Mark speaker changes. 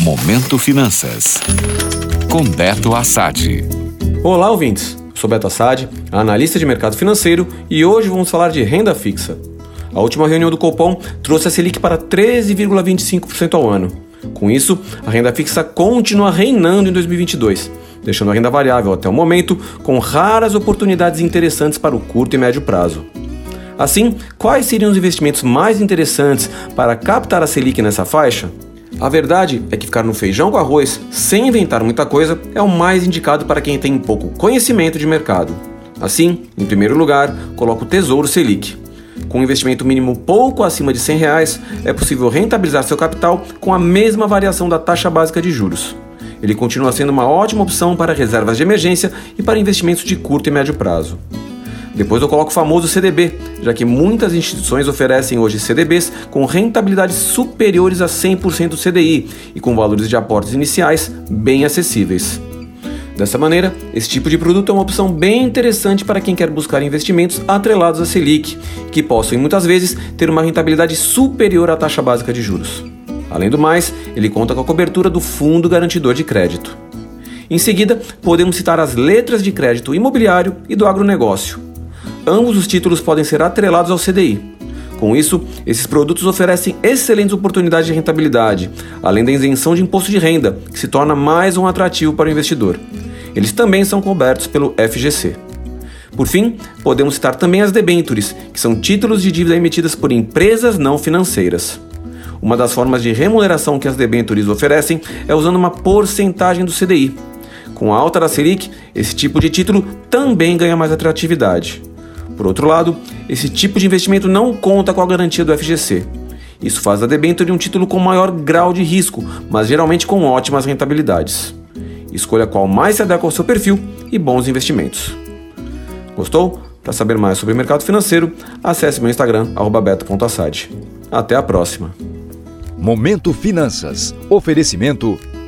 Speaker 1: Momento Finanças. Com Beto Assad.
Speaker 2: Olá, ouvintes. Sou Beto Assad, analista de mercado financeiro, e hoje vamos falar de renda fixa. A última reunião do Copom trouxe a Selic para 13,25% ao ano. Com isso, a renda fixa continua reinando em 2022, deixando a renda variável até o momento com raras oportunidades interessantes para o curto e médio prazo. Assim, quais seriam os investimentos mais interessantes para captar a Selic nessa faixa? A verdade é que ficar no feijão com arroz, sem inventar muita coisa, é o mais indicado para quem tem pouco conhecimento de mercado. Assim, em primeiro lugar, coloco o Tesouro Selic. Com um investimento mínimo pouco acima de 100 reais, é possível rentabilizar seu capital com a mesma variação da taxa básica de juros. Ele continua sendo uma ótima opção para reservas de emergência e para investimentos de curto e médio prazo. Depois eu coloco o famoso CDB, já que muitas instituições oferecem hoje CDBs com rentabilidades superiores a 100% do CDI e com valores de aportes iniciais bem acessíveis. Dessa maneira, esse tipo de produto é uma opção bem interessante para quem quer buscar investimentos atrelados à Selic, que possam muitas vezes ter uma rentabilidade superior à taxa básica de juros. Além do mais, ele conta com a cobertura do Fundo Garantidor de Crédito. Em seguida, podemos citar as letras de crédito imobiliário e do agronegócio ambos os títulos podem ser atrelados ao CDI. Com isso, esses produtos oferecem excelentes oportunidades de rentabilidade, além da isenção de imposto de renda, que se torna mais um atrativo para o investidor. Eles também são cobertos pelo FGC. Por fim, podemos citar também as debentures, que são títulos de dívida emitidas por empresas não financeiras. Uma das formas de remuneração que as debentures oferecem é usando uma porcentagem do CDI. Com a alta da Selic, esse tipo de título também ganha mais atratividade. Por outro lado, esse tipo de investimento não conta com a garantia do FGC. Isso faz a debênture um título com maior grau de risco, mas geralmente com ótimas rentabilidades. Escolha qual mais se adequa ao seu perfil e bons investimentos. Gostou? Para saber mais sobre o mercado financeiro, acesse meu Instagram, beto.assad. Até a próxima!
Speaker 1: Momento Finanças. Oferecimento